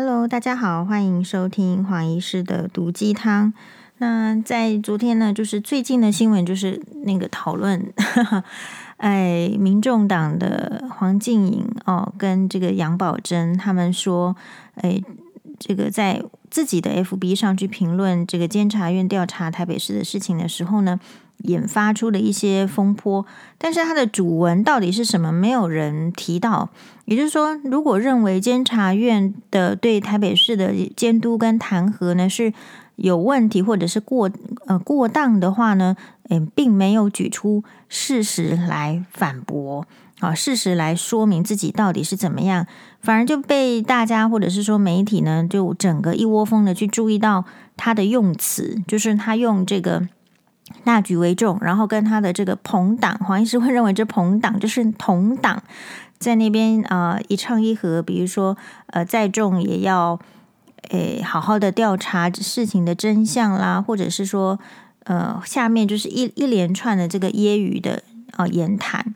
Hello，大家好，欢迎收听黄医师的毒鸡汤。那在昨天呢，就是最近的新闻，就是那个讨论，哎，民众党的黄静颖哦，跟这个杨宝珍他们说，哎，这个在自己的 FB 上去评论这个监察院调查台北市的事情的时候呢，引发出了一些风波，但是它的主文到底是什么，没有人提到。也就是说，如果认为监察院的对台北市的监督跟弹劾呢是有问题，或者是过呃过当的话呢，嗯，并没有举出事实来反驳啊，事实来说明自己到底是怎么样，反而就被大家或者是说媒体呢，就整个一窝蜂的去注意到他的用词，就是他用这个。大局为重，然后跟他的这个朋党黄医师会认为这朋党就是同党，在那边啊、一唱一和，比如说呃再重也要诶好好的调查事情的真相啦，或者是说呃下面就是一一连串的这个揶揄的啊、言谈，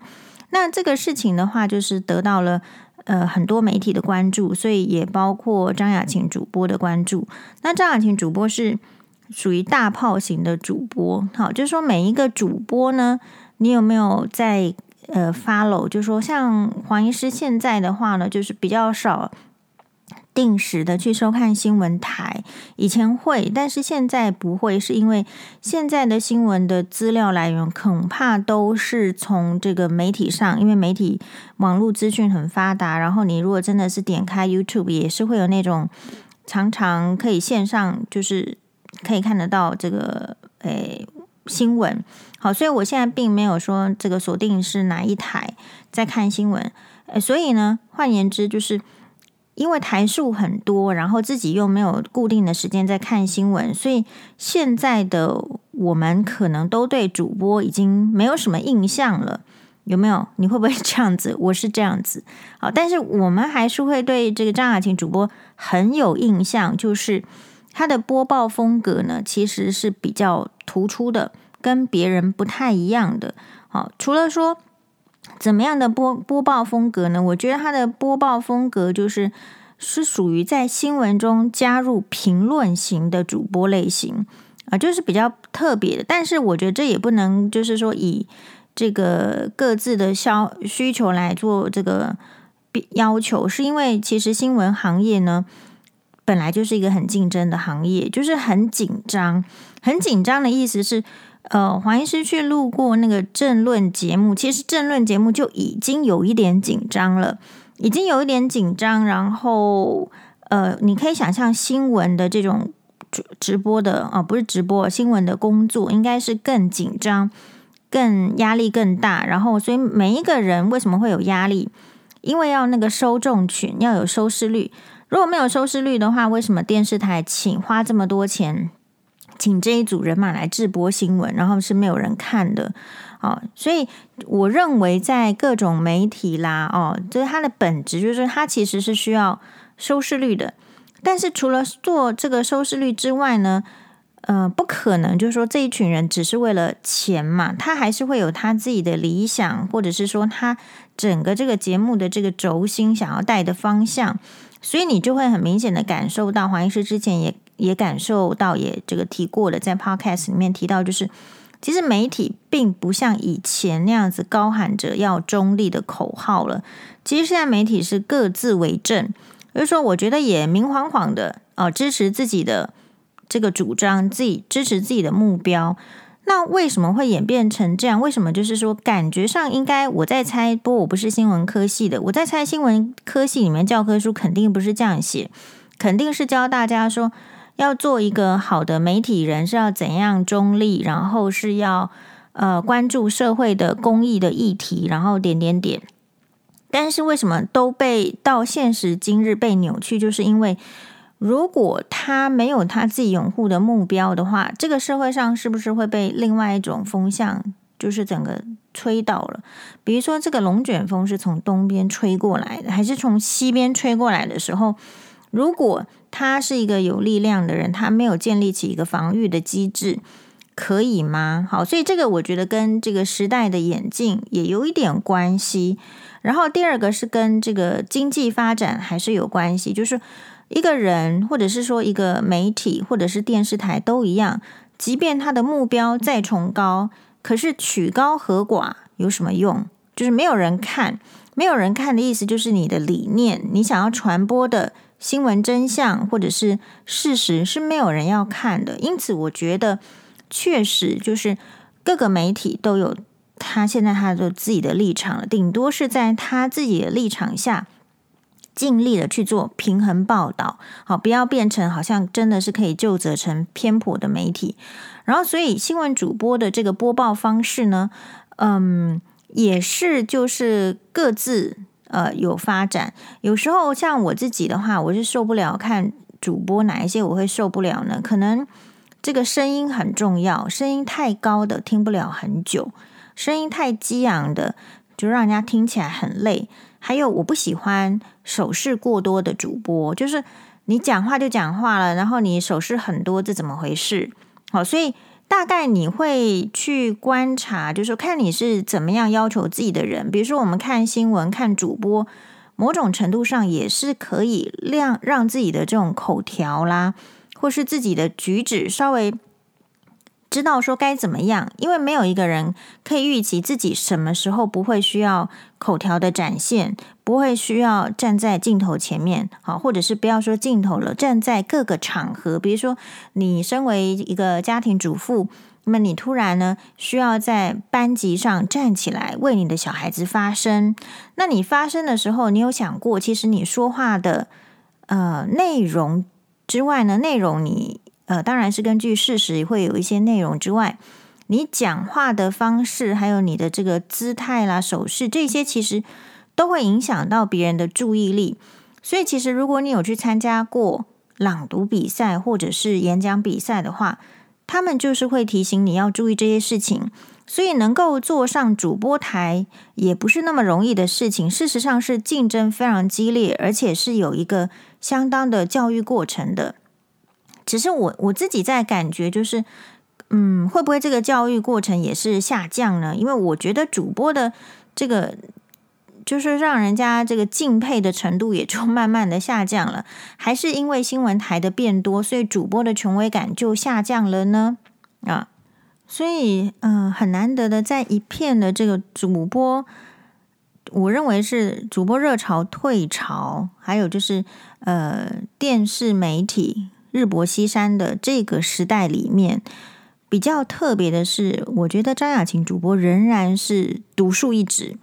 那这个事情的话就是得到了呃很多媒体的关注，所以也包括张雅琴主播的关注。那张雅琴主播是。属于大炮型的主播，好，就是说每一个主播呢，你有没有在呃 follow？就是说像黄医师现在的话呢，就是比较少定时的去收看新闻台，以前会，但是现在不会，是因为现在的新闻的资料来源恐怕都是从这个媒体上，因为媒体网络资讯很发达，然后你如果真的是点开 YouTube，也是会有那种常常可以线上就是。可以看得到这个诶新闻，好，所以我现在并没有说这个锁定是哪一台在看新闻，诶，所以呢，换言之，就是因为台数很多，然后自己又没有固定的时间在看新闻，所以现在的我们可能都对主播已经没有什么印象了，有没有？你会不会这样子？我是这样子，好，但是我们还是会对这个张雅琴主播很有印象，就是。他的播报风格呢，其实是比较突出的，跟别人不太一样的。好，除了说怎么样的播播报风格呢？我觉得他的播报风格就是是属于在新闻中加入评论型的主播类型啊，就是比较特别的。但是我觉得这也不能就是说以这个各自的消需求来做这个要求，是因为其实新闻行业呢。本来就是一个很竞争的行业，就是很紧张，很紧张的意思是，呃，黄医师去录过那个政论节目，其实政论节目就已经有一点紧张了，已经有一点紧张。然后，呃，你可以想象新闻的这种直直播的啊、不是直播新闻的工作，应该是更紧张、更压力更大。然后，所以每一个人为什么会有压力？因为要那个受众群要有收视率。如果没有收视率的话，为什么电视台请花这么多钱，请这一组人马来直播新闻，然后是没有人看的？哦，所以我认为在各种媒体啦，哦，就是它的本质就是它其实是需要收视率的。但是除了做这个收视率之外呢，呃，不可能就是说这一群人只是为了钱嘛，他还是会有他自己的理想，或者是说他整个这个节目的这个轴心想要带的方向。所以你就会很明显的感受到，黄医师之前也也感受到，也这个提过了，在 Podcast 里面提到，就是其实媒体并不像以前那样子高喊着要中立的口号了。其实现在媒体是各自为政，就是说，我觉得也明晃晃的哦，支持自己的这个主张，自己支持自己的目标。那为什么会演变成这样？为什么就是说，感觉上应该我在猜，不我不是新闻科系的，我在猜新闻科系里面教科书肯定不是这样写，肯定是教大家说要做一个好的媒体人是要怎样中立，然后是要呃关注社会的公益的议题，然后点点点。但是为什么都被到现实今日被扭曲？就是因为。如果他没有他自己拥护的目标的话，这个社会上是不是会被另外一种风向，就是整个吹倒了？比如说，这个龙卷风是从东边吹过来的，还是从西边吹过来的时候，如果他是一个有力量的人，他没有建立起一个防御的机制，可以吗？好，所以这个我觉得跟这个时代的演进也有一点关系。然后第二个是跟这个经济发展还是有关系，就是。一个人，或者是说一个媒体，或者是电视台都一样，即便他的目标再崇高，可是曲高和寡有什么用？就是没有人看，没有人看的意思就是你的理念，你想要传播的新闻真相或者是事实是没有人要看的。因此，我觉得确实就是各个媒体都有他现在他的自己的立场了，顶多是在他自己的立场下。尽力的去做平衡报道，好，不要变成好像真的是可以就责成偏颇的媒体。然后，所以新闻主播的这个播报方式呢，嗯，也是就是各自呃有发展。有时候像我自己的话，我是受不了看主播哪一些我会受不了呢？可能这个声音很重要，声音太高的听不了很久，声音太激昂的就让人家听起来很累。还有，我不喜欢手势过多的主播，就是你讲话就讲话了，然后你手势很多，这怎么回事？好，所以大概你会去观察，就是看你是怎么样要求自己的人。比如说，我们看新闻、看主播，某种程度上也是可以让让自己的这种口条啦，或是自己的举止稍微。知道说该怎么样，因为没有一个人可以预期自己什么时候不会需要口条的展现，不会需要站在镜头前面，好，或者是不要说镜头了，站在各个场合，比如说你身为一个家庭主妇，那么你突然呢需要在班级上站起来为你的小孩子发声，那你发声的时候，你有想过，其实你说话的呃内容之外呢，内容你。呃，当然是根据事实会有一些内容之外，你讲话的方式，还有你的这个姿态啦、手势，这些其实都会影响到别人的注意力。所以，其实如果你有去参加过朗读比赛或者是演讲比赛的话，他们就是会提醒你要注意这些事情。所以，能够坐上主播台也不是那么容易的事情。事实上，是竞争非常激烈，而且是有一个相当的教育过程的。只是我我自己在感觉，就是，嗯，会不会这个教育过程也是下降呢？因为我觉得主播的这个，就是让人家这个敬佩的程度也就 慢慢的下降了，还是因为新闻台的变多，所以主播的权威感就下降了呢？啊，所以嗯、很难得的在一片的这个主播，我认为是主播热潮退潮，还有就是呃，电视媒体。日薄西山的这个时代里面，比较特别的是，我觉得张雅琴主播仍然是独树一帜。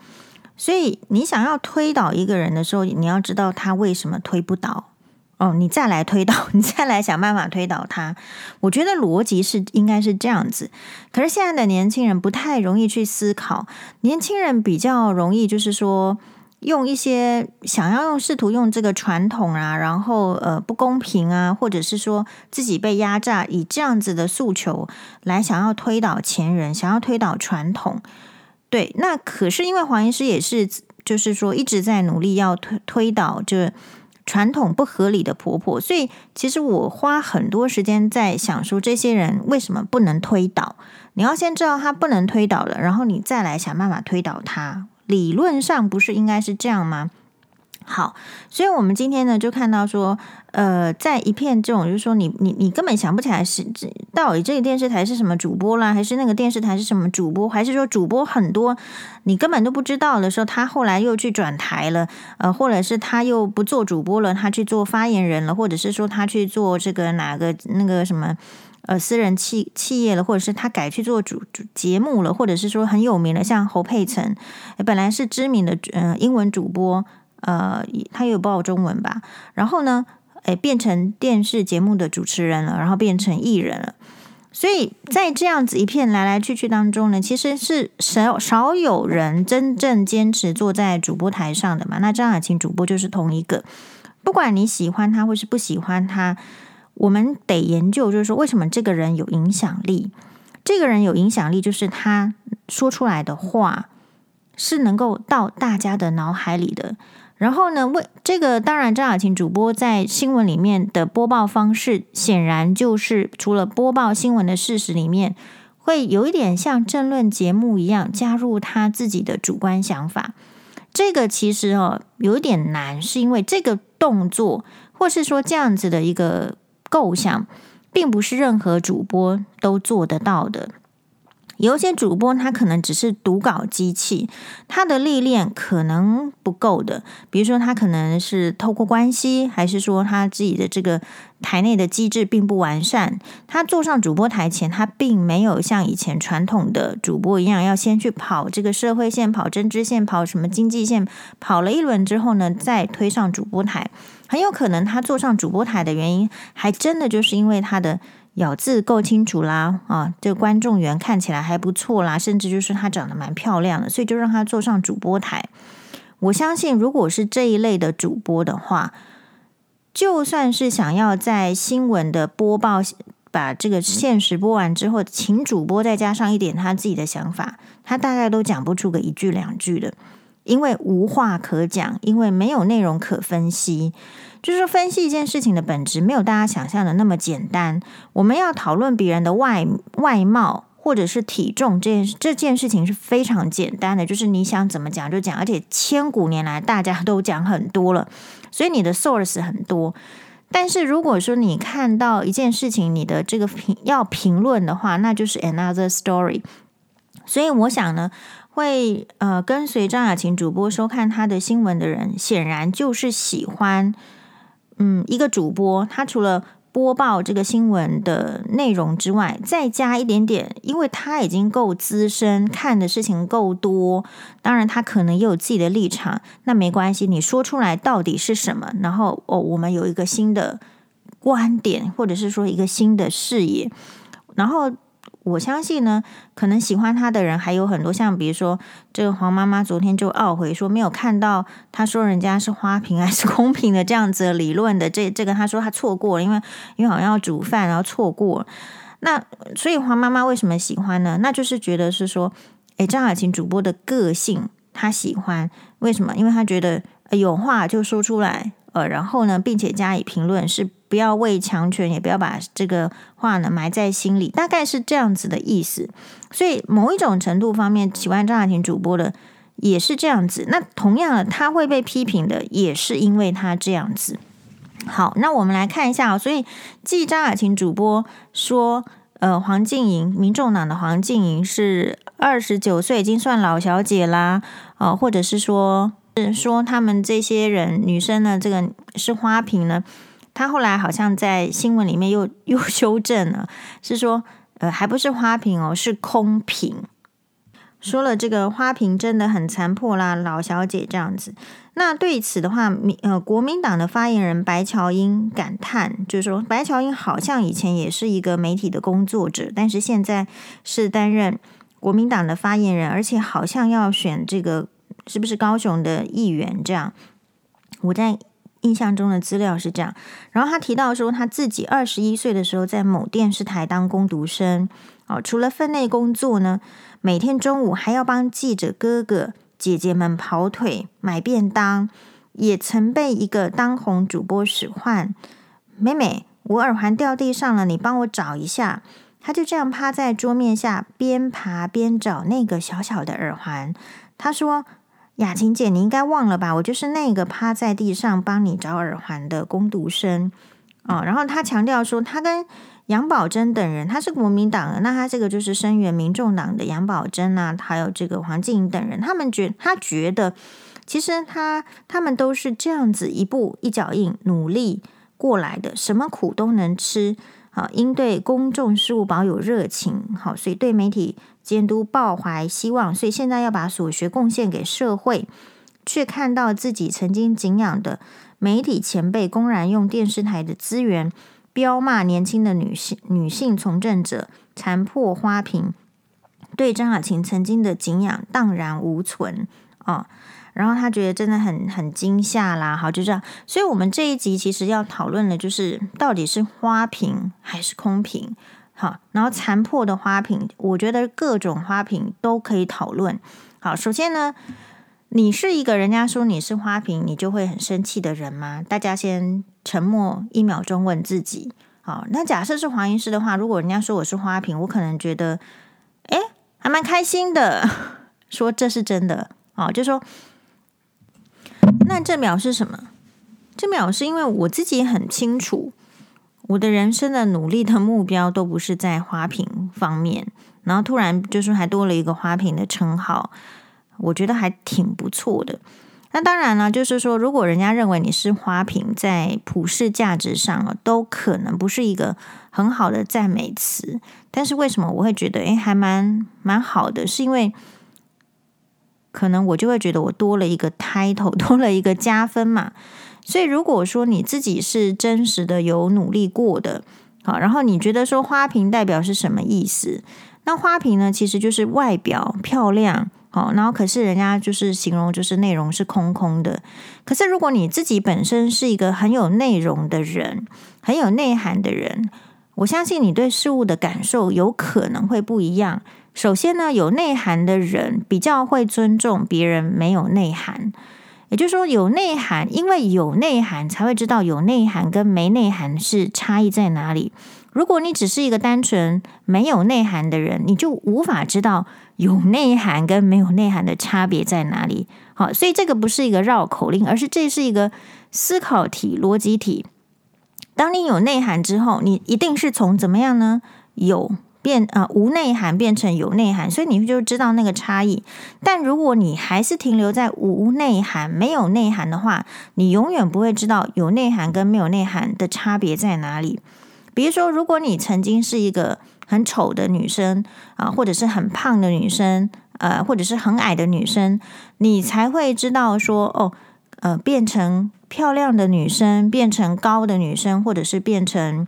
所以，你想要推倒一个人的时候，你要知道他为什么推不倒哦，你再来推倒，你再来想办法推倒他。我觉得逻辑是应该是这样子。可是现在的年轻人不太容易去思考，年轻人比较容易就是说。用一些想要用试图用这个传统啊，然后呃不公平啊，或者是说自己被压榨，以这样子的诉求来想要推倒前人，想要推倒传统。对，那可是因为黄医师也是，就是说一直在努力要推推倒这传统不合理的婆婆，所以其实我花很多时间在想说，这些人为什么不能推倒？你要先知道他不能推倒了，然后你再来想办法推倒他。理论上不是应该是这样吗？好，所以我们今天呢就看到说，呃，在一片这种就是说你，你你根本想不起来是这到底这个电视台是什么主播啦，还是那个电视台是什么主播，还是说主播很多你根本都不知道的时候，他后来又去转台了，呃，或者是他又不做主播了，他去做发言人了，或者是说他去做这个哪个那个什么。呃，私人企企业了，或者是他改去做主主节目了，或者是说很有名的，像侯佩岑，本来是知名的呃英文主播，呃，他也有报中文吧，然后呢，诶，变成电视节目的主持人了，然后变成艺人了，所以在这样子一片来来去去当中呢，其实是少少有人真正坚持坐在主播台上的嘛。那张雅琴主播就是同一个，不管你喜欢他或是不喜欢他。我们得研究，就是说，为什么这个人有影响力？这个人有影响力，就是他说出来的话是能够到大家的脑海里的。然后呢，为这个，当然，张雅琴主播在新闻里面的播报方式，显然就是除了播报新闻的事实里面，会有一点像政论节目一样，加入他自己的主观想法。这个其实哦，有一点难，是因为这个动作。或是说这样子的一个构想，并不是任何主播都做得到的。有些主播，他可能只是读稿机器，他的历练可能不够的。比如说，他可能是透过关系，还是说他自己的这个台内的机制并不完善。他坐上主播台前，他并没有像以前传统的主播一样，要先去跑这个社会线、跑针织线、跑什么经济线，跑了一轮之后呢，再推上主播台。很有可能他坐上主播台的原因，还真的就是因为他的。咬字够清楚啦，啊，这个观众缘看起来还不错啦，甚至就是他长得蛮漂亮的，所以就让她坐上主播台。我相信，如果是这一类的主播的话，就算是想要在新闻的播报把这个现实播完之后，请主播再加上一点他自己的想法，他大概都讲不出个一句两句的，因为无话可讲，因为没有内容可分析。就是分析一件事情的本质，没有大家想象的那么简单。我们要讨论别人的外外貌或者是体重这件这件事情是非常简单的，就是你想怎么讲就讲，而且千古年来大家都讲很多了，所以你的 source 很多。但是如果说你看到一件事情，你的这个评要评论的话，那就是 another story。所以我想呢，会呃跟随张雅琴主播收看她的新闻的人，显然就是喜欢。嗯，一个主播，他除了播报这个新闻的内容之外，再加一点点，因为他已经够资深，看的事情够多，当然他可能也有自己的立场，那没关系，你说出来到底是什么？然后哦，我们有一个新的观点，或者是说一个新的视野，然后。我相信呢，可能喜欢他的人还有很多，像比如说这个黄妈妈昨天就懊悔说没有看到他说人家是花瓶还是空瓶的这样子的理论的，这这个他说他错过了，因为因为好像要煮饭然后错过。那所以黄妈妈为什么喜欢呢？那就是觉得是说，诶，张雅琴主播的个性他喜欢，为什么？因为他觉得有话就说出来。然后呢，并且加以评论，是不要畏强权，也不要把这个话呢埋在心里，大概是这样子的意思。所以某一种程度方面，喜欢张雅琴主播的也是这样子。那同样的，他会被批评的，也是因为他这样子。好，那我们来看一下。所以，继张雅琴主播说，呃，黄静莹，民众党的黄静莹是二十九岁，已经算老小姐啦，啊、呃，或者是说。是说他们这些人女生呢，这个是花瓶呢。他后来好像在新闻里面又 又修正了，是说呃还不是花瓶哦，是空瓶。说了这个花瓶真的很残破啦，老小姐这样子。那对此的话，民呃国民党的发言人白乔英感叹，就是说白乔英好像以前也是一个媒体的工作者，但是现在是担任国民党的发言人，而且好像要选这个。是不是高雄的议员？这样，我在印象中的资料是这样。然后他提到说，他自己二十一岁的时候在某电视台当工读生，哦，除了分内工作呢，每天中午还要帮记者哥哥姐姐们跑腿买便当，也曾被一个当红主播使唤：“妹妹，我耳环掉地上了，你帮我找一下。”他就这样趴在桌面下，边爬边找那个小小的耳环。他说。雅琴姐，你应该忘了吧？我就是那个趴在地上帮你找耳环的工读生哦。然后他强调说，他跟杨宝珍等人，他是国民党的，那他这个就是声援民众党的杨宝珍啊，还有这个黄静等人，他们觉他觉得，其实他他们都是这样子一步一脚印努力过来的，什么苦都能吃。好，应对公众事务保有热情，好，所以对媒体监督抱怀希望，所以现在要把所学贡献给社会，却看到自己曾经敬仰的媒体前辈公然用电视台的资源飙骂年轻的女性女性从政者，残破花瓶，对张雅琴曾经的敬仰荡然无存啊。然后他觉得真的很很惊吓啦，好，就这样。所以，我们这一集其实要讨论的，就是到底是花瓶还是空瓶，好。然后残破的花瓶，我觉得各种花瓶都可以讨论。好，首先呢，你是一个人家说你是花瓶，你就会很生气的人吗？大家先沉默一秒钟，问自己。好，那假设是黄医师的话，如果人家说我是花瓶，我可能觉得，诶，还蛮开心的，说这是真的。哦，就说。那这表示什么？这表示因为我自己很清楚，我的人生的努力的目标都不是在花瓶方面，然后突然就是还多了一个花瓶的称号，我觉得还挺不错的。那当然了，就是说，如果人家认为你是花瓶，在普世价值上啊都可能不是一个很好的赞美词。但是为什么我会觉得，诶，还蛮蛮好的？是因为可能我就会觉得我多了一个 title，多了一个加分嘛。所以如果说你自己是真实的有努力过的，好，然后你觉得说花瓶代表是什么意思？那花瓶呢，其实就是外表漂亮。好，然后可是人家就是形容，就是内容是空空的。可是如果你自己本身是一个很有内容的人，很有内涵的人，我相信你对事物的感受有可能会不一样。首先呢，有内涵的人比较会尊重别人没有内涵，也就是说有内涵，因为有内涵才会知道有内涵跟没内涵是差异在哪里。如果你只是一个单纯没有内涵的人，你就无法知道有内涵跟没有内涵的差别在哪里。好，所以这个不是一个绕口令，而是这是一个思考题、逻辑题。当你有内涵之后，你一定是从怎么样呢？有变啊、呃，无内涵变成有内涵，所以你就知道那个差异。但如果你还是停留在无内涵、没有内涵的话，你永远不会知道有内涵跟没有内涵的差别在哪里。比如说，如果你曾经是一个很丑的女生啊，或者是很胖的女生，呃，或者是很矮的女生，你才会知道说，哦，呃，变成漂亮的女生，变成高的女生，或者是变成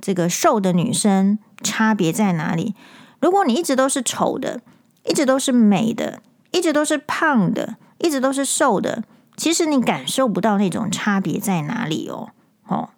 这个瘦的女生，差别在哪里？如果你一直都是丑的，一直都是美的，一直都是胖的，一直都是瘦的，其实你感受不到那种差别在哪里哦，哦。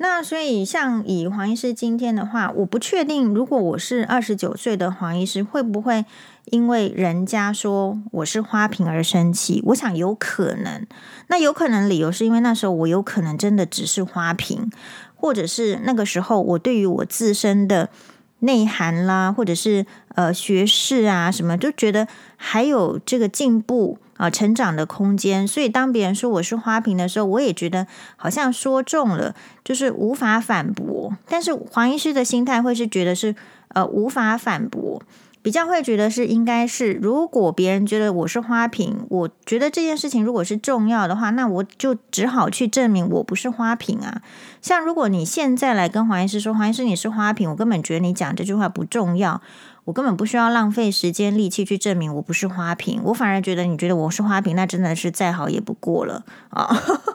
那所以，像以黄医师今天的话，我不确定，如果我是二十九岁的黄医师，会不会因为人家说我是花瓶而生气？我想有可能。那有可能理由是因为那时候我有可能真的只是花瓶，或者是那个时候我对于我自身的内涵啦，或者是呃学识啊什么，就觉得还有这个进步。啊，成长的空间。所以当别人说我是花瓶的时候，我也觉得好像说中了，就是无法反驳。但是黄医师的心态会是觉得是呃无法反驳，比较会觉得是应该是，如果别人觉得我是花瓶，我觉得这件事情如果是重要的话，那我就只好去证明我不是花瓶啊。像如果你现在来跟黄医师说，黄医师你是花瓶，我根本觉得你讲这句话不重要。我根本不需要浪费时间力气去证明我不是花瓶，我反而觉得你觉得我是花瓶，那真的是再好也不过了啊！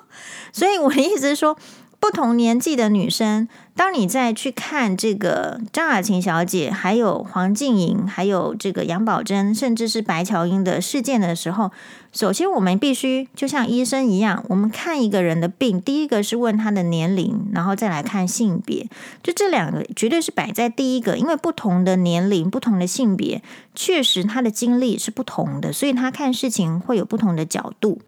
所以我的意思是说。不同年纪的女生，当你再去看这个张雅琴小姐，还有黄静莹，还有这个杨宝珍，甚至是白乔英的事件的时候，首先我们必须就像医生一样，我们看一个人的病，第一个是问他的年龄，然后再来看性别，就这两个绝对是摆在第一个，因为不同的年龄、不同的性别，确实他的经历是不同的，所以他看事情会有不同的角度。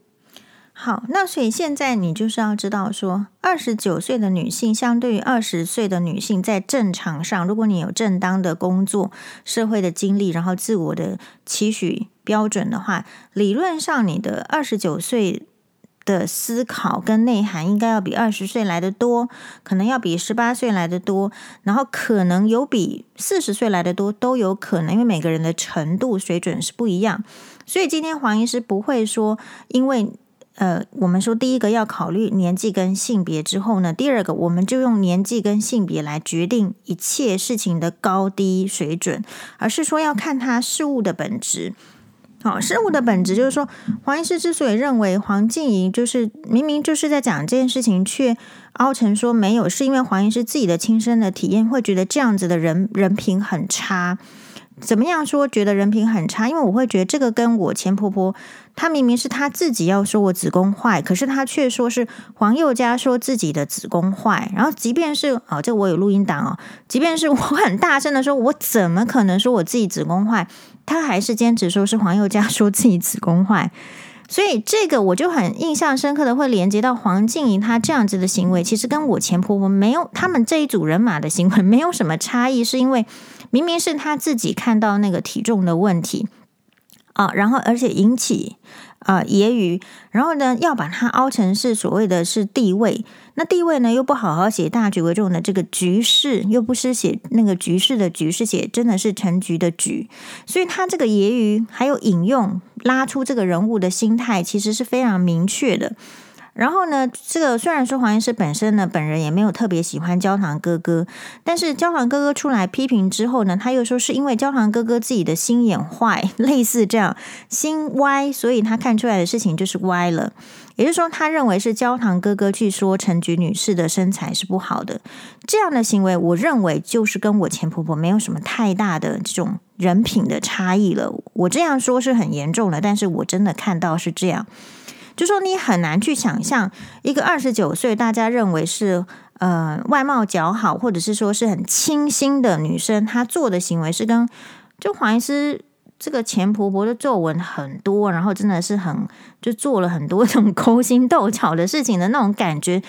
好，那所以现在你就是要知道说，二十九岁的女性相对于二十岁的女性，在正常上，如果你有正当的工作、社会的经历，然后自我的期许标准的话，理论上你的二十九岁的思考跟内涵应该要比二十岁来得多，可能要比十八岁来得多，然后可能有比四十岁来得多，都有可能，因为每个人的程度水准是不一样。所以今天黄医师不会说，因为。呃，我们说第一个要考虑年纪跟性别之后呢，第二个我们就用年纪跟性别来决定一切事情的高低水准，而是说要看他事物的本质。好，事物的本质就是说，黄医师之所以认为黄静怡就是明明就是在讲这件事情，却凹成说没有，是因为黄医师自己的亲身的体验，会觉得这样子的人人品很差。怎么样说觉得人品很差？因为我会觉得这个跟我前婆婆，她明明是她自己要说我子宫坏，可是她却说是黄宥嘉说自己的子宫坏。然后即便是哦，这我有录音档哦，即便是 我很大声的说，我怎么可能说我自己子宫坏？她还是坚持说是黄宥嘉说自己子宫坏。所以这个我就很印象深刻的会连接到黄静怡她这样子的行为，其实跟我前婆婆没有他们这一组人马的行为没有什么差异，是因为。明明是他自己看到那个体重的问题，啊，然后而且引起啊揶揄，然后呢要把它凹成是所谓的是地位，那地位呢又不好好写大局为重的这个局势，又不是写那个局势的局，是写真的是成局的局，所以他这个揶揄还有引用拉出这个人物的心态，其实是非常明确的。然后呢，这个虽然说黄医师本身呢，本人也没有特别喜欢焦糖哥哥，但是焦糖哥哥出来批评之后呢，他又说是因为焦糖哥哥自己的心眼坏，类似这样心歪，所以他看出来的事情就是歪了。也就是说，他认为是焦糖哥哥去说陈菊女士的身材是不好的，这样的行为，我认为就是跟我前婆婆没有什么太大的这种人品的差异了。我这样说是很严重的，但是我真的看到是这样。就说你很难去想象一个二十九岁，大家认为是呃外貌姣好，或者是说是很清新的女生，她做的行为是跟就黄医师这个前婆婆的皱纹很多，然后真的是很就做了很多这种勾心斗角的事情的那种感觉，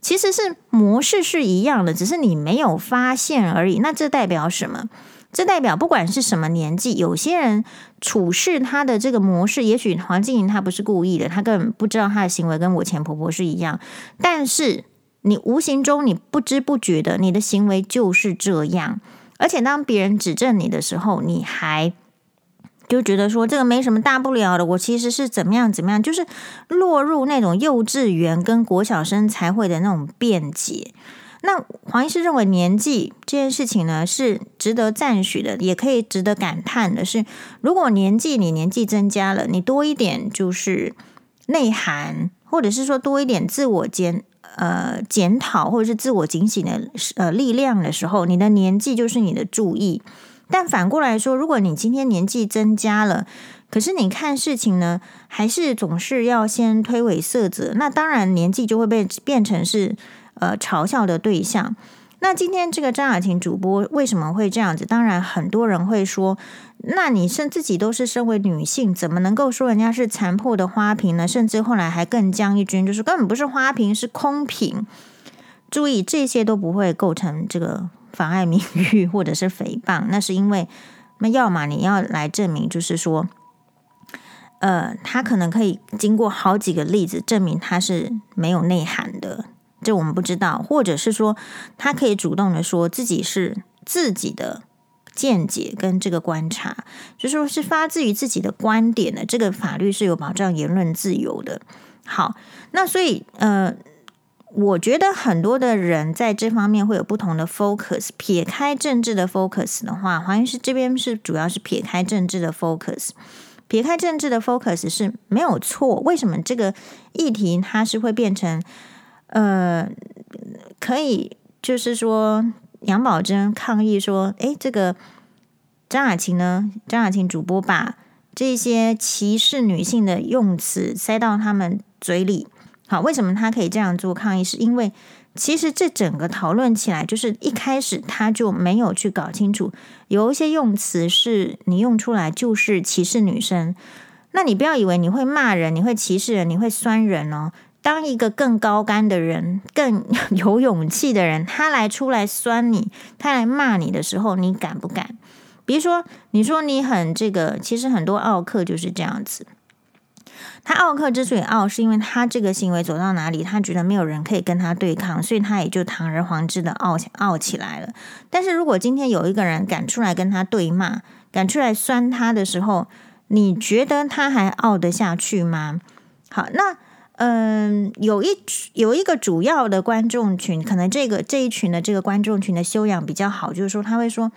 其实是模式是一样的，只是你没有发现而已。那这代表什么？这代表不管是什么年纪，有些人处事他的这个模式，也许黄静莹她不是故意的，她根本不知道她的行为跟我前婆婆是一样。但是你无形中你不知不觉的，你的行为就是这样。而且当别人指正你的时候，你还就觉得说这个没什么大不了的，我其实是怎么样怎么样，就是落入那种幼稚园跟国小生才会的那种辩解。那黄医师认为年纪这件事情呢，是值得赞许的，也可以值得感叹的是，如果年纪你年纪增加了，你多一点就是内涵，或者是说多一点自我检呃检讨，或者是自我警醒的呃力量的时候，你的年纪就是你的注意。但反过来说，如果你今天年纪增加了，可是你看事情呢，还是总是要先推诿色泽，那当然年纪就会被变成是。呃，嘲笑的对象。那今天这个张雅琴主播为什么会这样子？当然，很多人会说，那你是自己都是身为女性，怎么能够说人家是残破的花瓶呢？甚至后来还更将一军，就是根本不是花瓶，是空瓶。注意，这些都不会构成这个妨碍名誉或者是诽谤，那是因为，那要么你要来证明，就是说，呃，他可能可以经过好几个例子证明他是没有内涵的。这我们不知道，或者是说，他可以主动的说自己是自己的见解跟这个观察，就说是发自于自己的观点的。这个法律是有保障言论自由的。好，那所以呃，我觉得很多的人在这方面会有不同的 focus。撇开政治的 focus 的话，黄医师这边是主要是撇开政治的 focus，撇开政治的 focus 是没有错。为什么这个议题它是会变成？呃，可以，就是说，杨宝珍抗议说：“诶，这个张雅琴呢？张雅琴主播把这些歧视女性的用词塞到他们嘴里。好，为什么他可以这样做抗议？是因为其实这整个讨论起来，就是一开始他就没有去搞清楚，有一些用词是你用出来就是歧视女生。那你不要以为你会骂人，你会歧视人，你会酸人哦。”当一个更高干的人、更 有勇气的人，他来出来酸你，他来骂你的时候，你敢不敢？比如说，你说你很这个，其实很多奥客就是这样子。他奥客之所以傲，是因为他这个行为走到哪里，他觉得没有人可以跟他对抗，所以他也就堂而皇之的傲傲起来了。但是如果今天有一个人敢出来跟他对骂，敢出来酸他的时候，你觉得他还傲得下去吗？好，那。嗯，有一有一个主要的观众群，可能这个这一群的这个观众群的修养比较好，就是说他会说，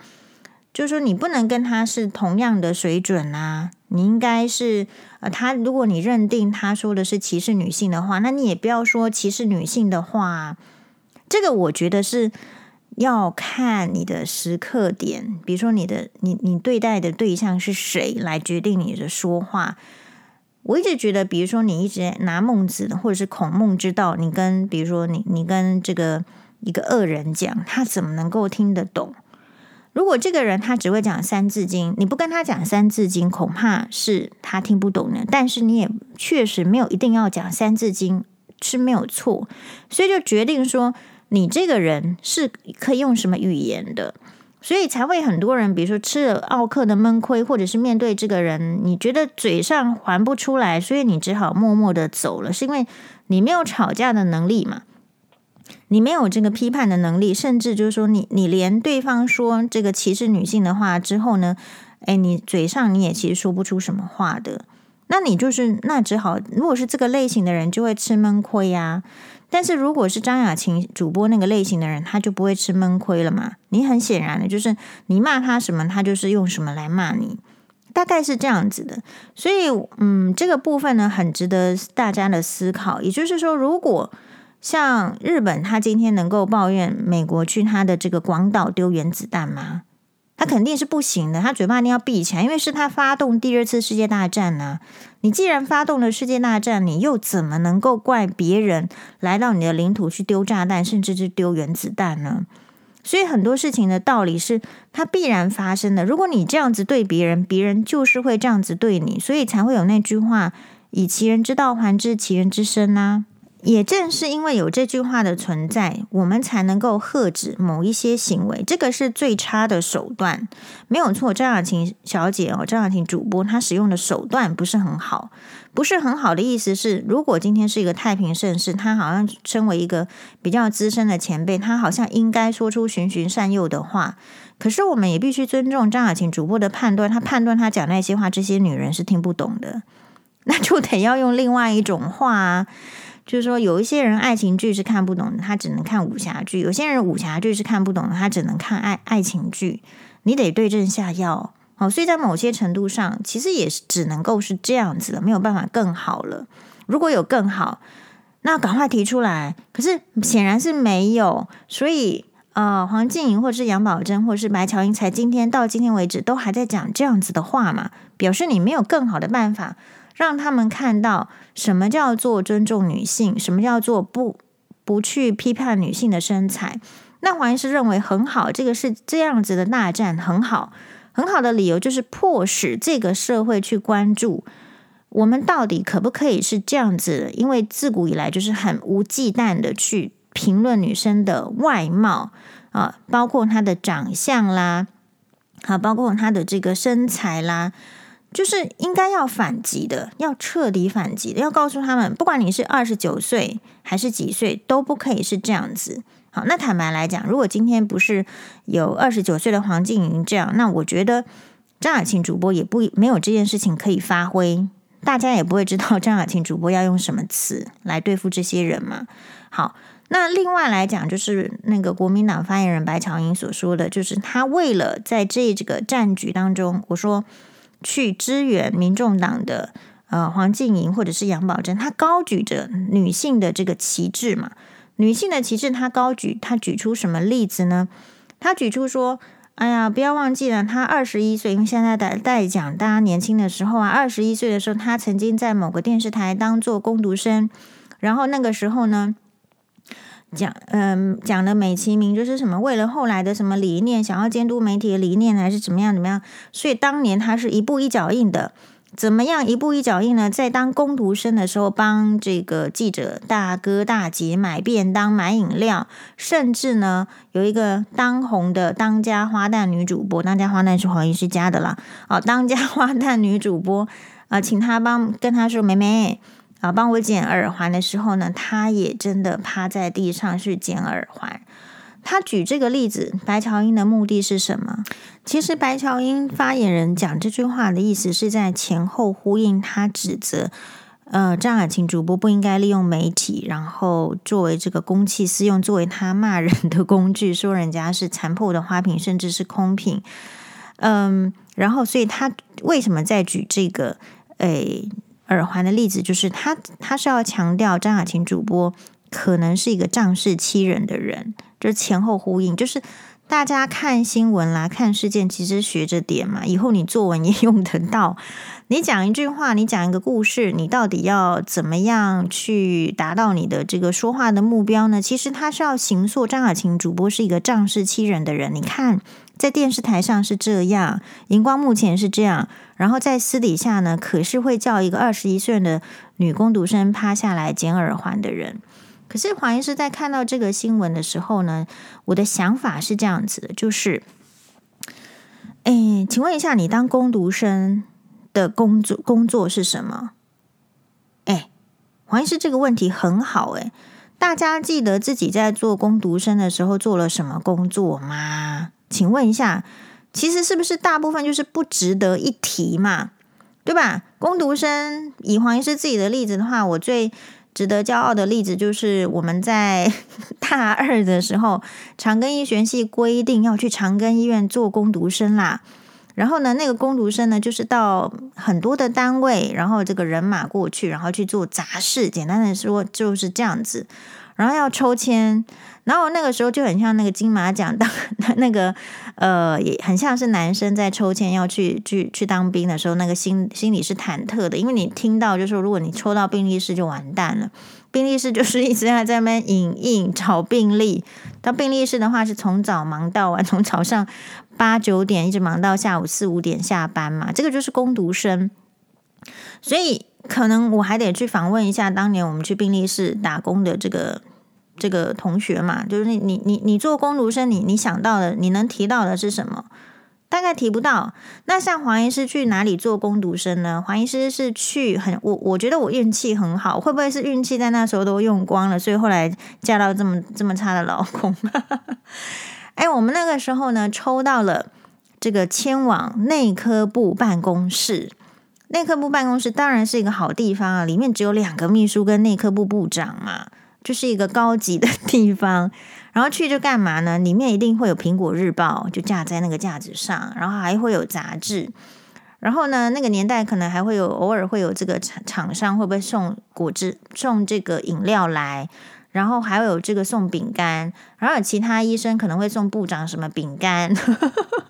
就是说你不能跟他是同样的水准啊，你应该是呃，他如果你认定他说的是歧视女性的话，那你也不要说歧视女性的话。这个我觉得是要看你的时刻点，比如说你的你你对待的对象是谁来决定你的说话。我一直觉得，比如说你一直拿孟子或者是孔孟之道，你跟比如说你你跟这个一个恶人讲，他怎么能够听得懂？如果这个人他只会讲三字经，你不跟他讲三字经，恐怕是他听不懂的。但是你也确实没有一定要讲三字经是没有错，所以就决定说你这个人是可以用什么语言的。所以才会很多人，比如说吃了奥克的闷亏，或者是面对这个人，你觉得嘴上还不出来，所以你只好默默的走了，是因为你没有吵架的能力嘛？你没有这个批判的能力，甚至就是说你，你你连对方说这个歧视女性的话之后呢，诶，你嘴上你也其实说不出什么话的，那你就是那只好，如果是这个类型的人，就会吃闷亏呀。但是如果是张雅琴主播那个类型的人，他就不会吃闷亏了嘛。你很显然的就是你骂他什么，他就是用什么来骂你，大概是这样子的。所以，嗯，这个部分呢，很值得大家的思考。也就是说，如果像日本，他今天能够抱怨美国去他的这个广岛丢原子弹吗？他肯定是不行的，他嘴巴一定要闭起来，因为是他发动第二次世界大战呢。你既然发动了世界大战，你又怎么能够怪别人来到你的领土去丢炸弹，甚至是丢原子弹呢？所以很多事情的道理是它必然发生的。如果你这样子对别人，别人就是会这样子对你，所以才会有那句话：“以其人之道还治其人之身”啊。也正是因为有这句话的存在，我们才能够喝止某一些行为。这个是最差的手段，没有错。张雅琴小姐哦，张雅琴主播她使用的手段不是很好，不是很好的意思是，如果今天是一个太平盛世，她好像身为一个比较资深的前辈，她好像应该说出循循善诱的话。可是我们也必须尊重张雅琴主播的判断，她判断她讲那些话，这些女人是听不懂的，那就得要用另外一种话啊。就是说，有一些人爱情剧是看不懂的，他只能看武侠剧；有些人武侠剧是看不懂的，他只能看爱爱情剧。你得对症下药，好，所以在某些程度上，其实也是只能够是这样子了，没有办法更好了。如果有更好，那赶快提出来。可是显然是没有，所以呃，黄静莹或者是杨宝珍或者是白乔英，才今天到今天为止都还在讲这样子的话嘛，表示你没有更好的办法。让他们看到什么叫做尊重女性，什么叫做不不去批判女性的身材。那黄医师认为很好，这个是这样子的大战很好，很好的理由就是迫使这个社会去关注我们到底可不可以是这样子。因为自古以来就是很无忌惮的去评论女生的外貌啊，包括她的长相啦，啊，包括她的这个身材啦。就是应该要反击的，要彻底反击的，要告诉他们，不管你是二十九岁还是几岁，都不可以是这样子。好，那坦白来讲，如果今天不是有二十九岁的黄静莹这样，那我觉得张雅琴主播也不没有这件事情可以发挥，大家也不会知道张雅琴主播要用什么词来对付这些人嘛。好，那另外来讲，就是那个国民党发言人白乔英所说的，就是他为了在这这个战局当中，我说。去支援民众党的呃黄静莹或者是杨宝珍，她高举着女性的这个旗帜嘛，女性的旗帜，她高举，她举出什么例子呢？她举出说，哎呀，不要忘记了，她二十一岁，因为现在在在讲大家年轻的时候啊，二十一岁的时候，她曾经在某个电视台当做工读生，然后那个时候呢。讲嗯，讲的美其名就是什么，为了后来的什么理念，想要监督媒体的理念，还是怎么样怎么样？所以当年他是一步一脚印的，怎么样一步一脚印呢？在当工读生的时候，帮这个记者大哥大姐买便当、买饮料，甚至呢，有一个当红的当家花旦女主播，当家花旦是黄医师家的啦，哦，当家花旦女主播啊、呃，请他帮跟他说，妹妹。啊，帮我捡耳环的时候呢，他也真的趴在地上去捡耳环。他举这个例子，白乔英的目的是什么？其实白乔英发言人讲这句话的意思是在前后呼应，他指责呃张雅琴主播不应该利用媒体，然后作为这个公器私用，作为他骂人的工具，说人家是残破的花瓶，甚至是空瓶。嗯，然后所以他为什么在举这个？诶。耳环的例子就是他，他是要强调张雅琴主播可能是一个仗势欺人的人，就是前后呼应，就是大家看新闻啦、看事件，其实学着点嘛，以后你作文也 用得到。你讲一句话，你讲一个故事，你到底要怎么样去达到你的这个说话的目标呢？其实他是要行塑张雅琴主播是一个仗势欺人的人。你看。在电视台上是这样，荧光幕前是这样，然后在私底下呢，可是会叫一个二十一岁的女工读生趴下来捡耳环的人。可是黄医师在看到这个新闻的时候呢，我的想法是这样子的，就是哎，请问一下，你当工读生的工作工作是什么？哎，黄医师这个问题很好哎，大家记得自己在做工读生的时候做了什么工作吗？请问一下，其实是不是大部分就是不值得一提嘛？对吧？工读生以黄医师自己的例子的话，我最值得骄傲的例子就是我们在 大二的时候，长庚医学系规定要去长庚医院做工读生啦。然后呢，那个工读生呢，就是到很多的单位，然后这个人马过去，然后去做杂事。简单的说就是这样子。然后要抽签，然后那个时候就很像那个金马奖当那个 呃，也很像是男生在抽签要去去去当兵的时候，那个心心里是忐忑的，因为你听到就是说，如果你抽到病历室就完蛋了。病历室就是一直在在那边影印找病历，到病历室的话是从早忙到晚，从早上八九点一直忙到下午四五点下班嘛，这个就是工读生，所以。可能我还得去访问一下当年我们去病历室打工的这个这个同学嘛，就是你你你你做工读生，你你想到的，你能提到的是什么？大概提不到。那像黄医师去哪里做工读生呢？黄医师是去很我我觉得我运气很好，会不会是运气在那时候都用光了，所以后来嫁到这么这么差的老公？哎，我们那个时候呢，抽到了这个迁往内科部办公室。内科部办公室当然是一个好地方啊，里面只有两个秘书跟内科部部长嘛，就是一个高级的地方。然后去就干嘛呢？里面一定会有《苹果日报》，就架在那个架子上，然后还会有杂志。然后呢，那个年代可能还会有偶尔会有这个厂厂商会不会送果汁、送这个饮料来，然后还有这个送饼干，然后其他医生可能会送部长什么饼干。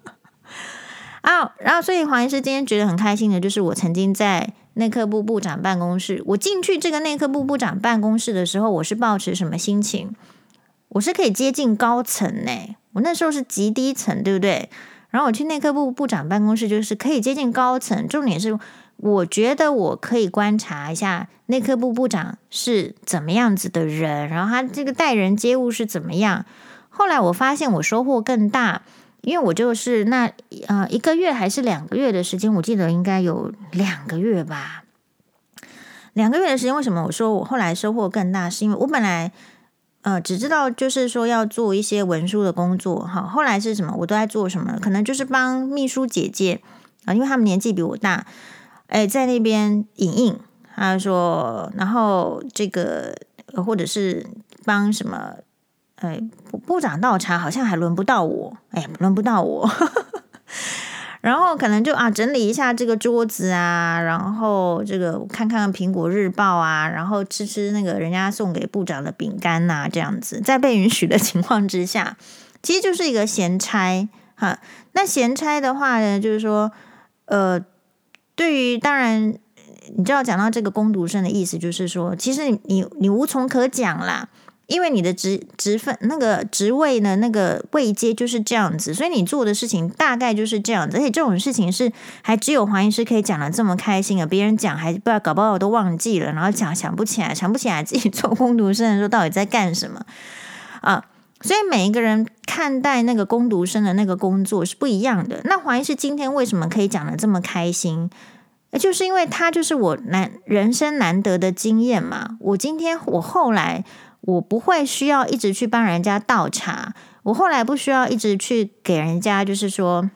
啊，然后所以黄医师今天觉得很开心的，就是我曾经在内科部部长办公室，我进去这个内科部部长办公室的时候，我是抱持什么心情？我是可以接近高层呢，我那时候是极低层，对不对？然后我去内科部部长办公室，就是可以接近高层。重点是，我觉得我可以观察一下内科部部长是怎么样子的人，然后他这个待人接物是怎么样。后来我发现我收获更大。因为我就是那呃一个月还是两个月的时间，我记得应该有两个月吧。两个月的时间，为什么我说我后来收获更大？是因为我本来呃只知道就是说要做一些文书的工作哈，后来是什么？我都在做什么？可能就是帮秘书姐姐啊，因为他们年纪比我大，哎，在那边影印，他说，然后这个或者是帮什么。哎，部长倒茶好像还轮不到我，哎，轮不到我。然后可能就啊，整理一下这个桌子啊，然后这个看看苹果日报啊，然后吃吃那个人家送给部长的饼干呐，这样子，在被允许的情况之下，其实就是一个闲差哈。那闲差的话呢，就是说，呃，对于当然，你知道讲到这个工读生的意思，就是说，其实你，你无从可讲啦。因为你的职职分那个职位呢，那个位阶就是这样子，所以你做的事情大概就是这样子。而且这种事情是还只有黄医师可以讲得这么开心啊，别人讲还不知道，搞不好我都忘记了，然后讲想不起来，想不起来自己 做工读生的时候到底在干什么啊。所以每一个人看待那个工读生的那个工作是不一样的。那黄医师今天为什么可以讲得这么开心？就是因为他就是我难人生难得的经验嘛。我今天我后来。我不会需要一直去帮人家倒茶，我后来不需要一直去给人家，就是说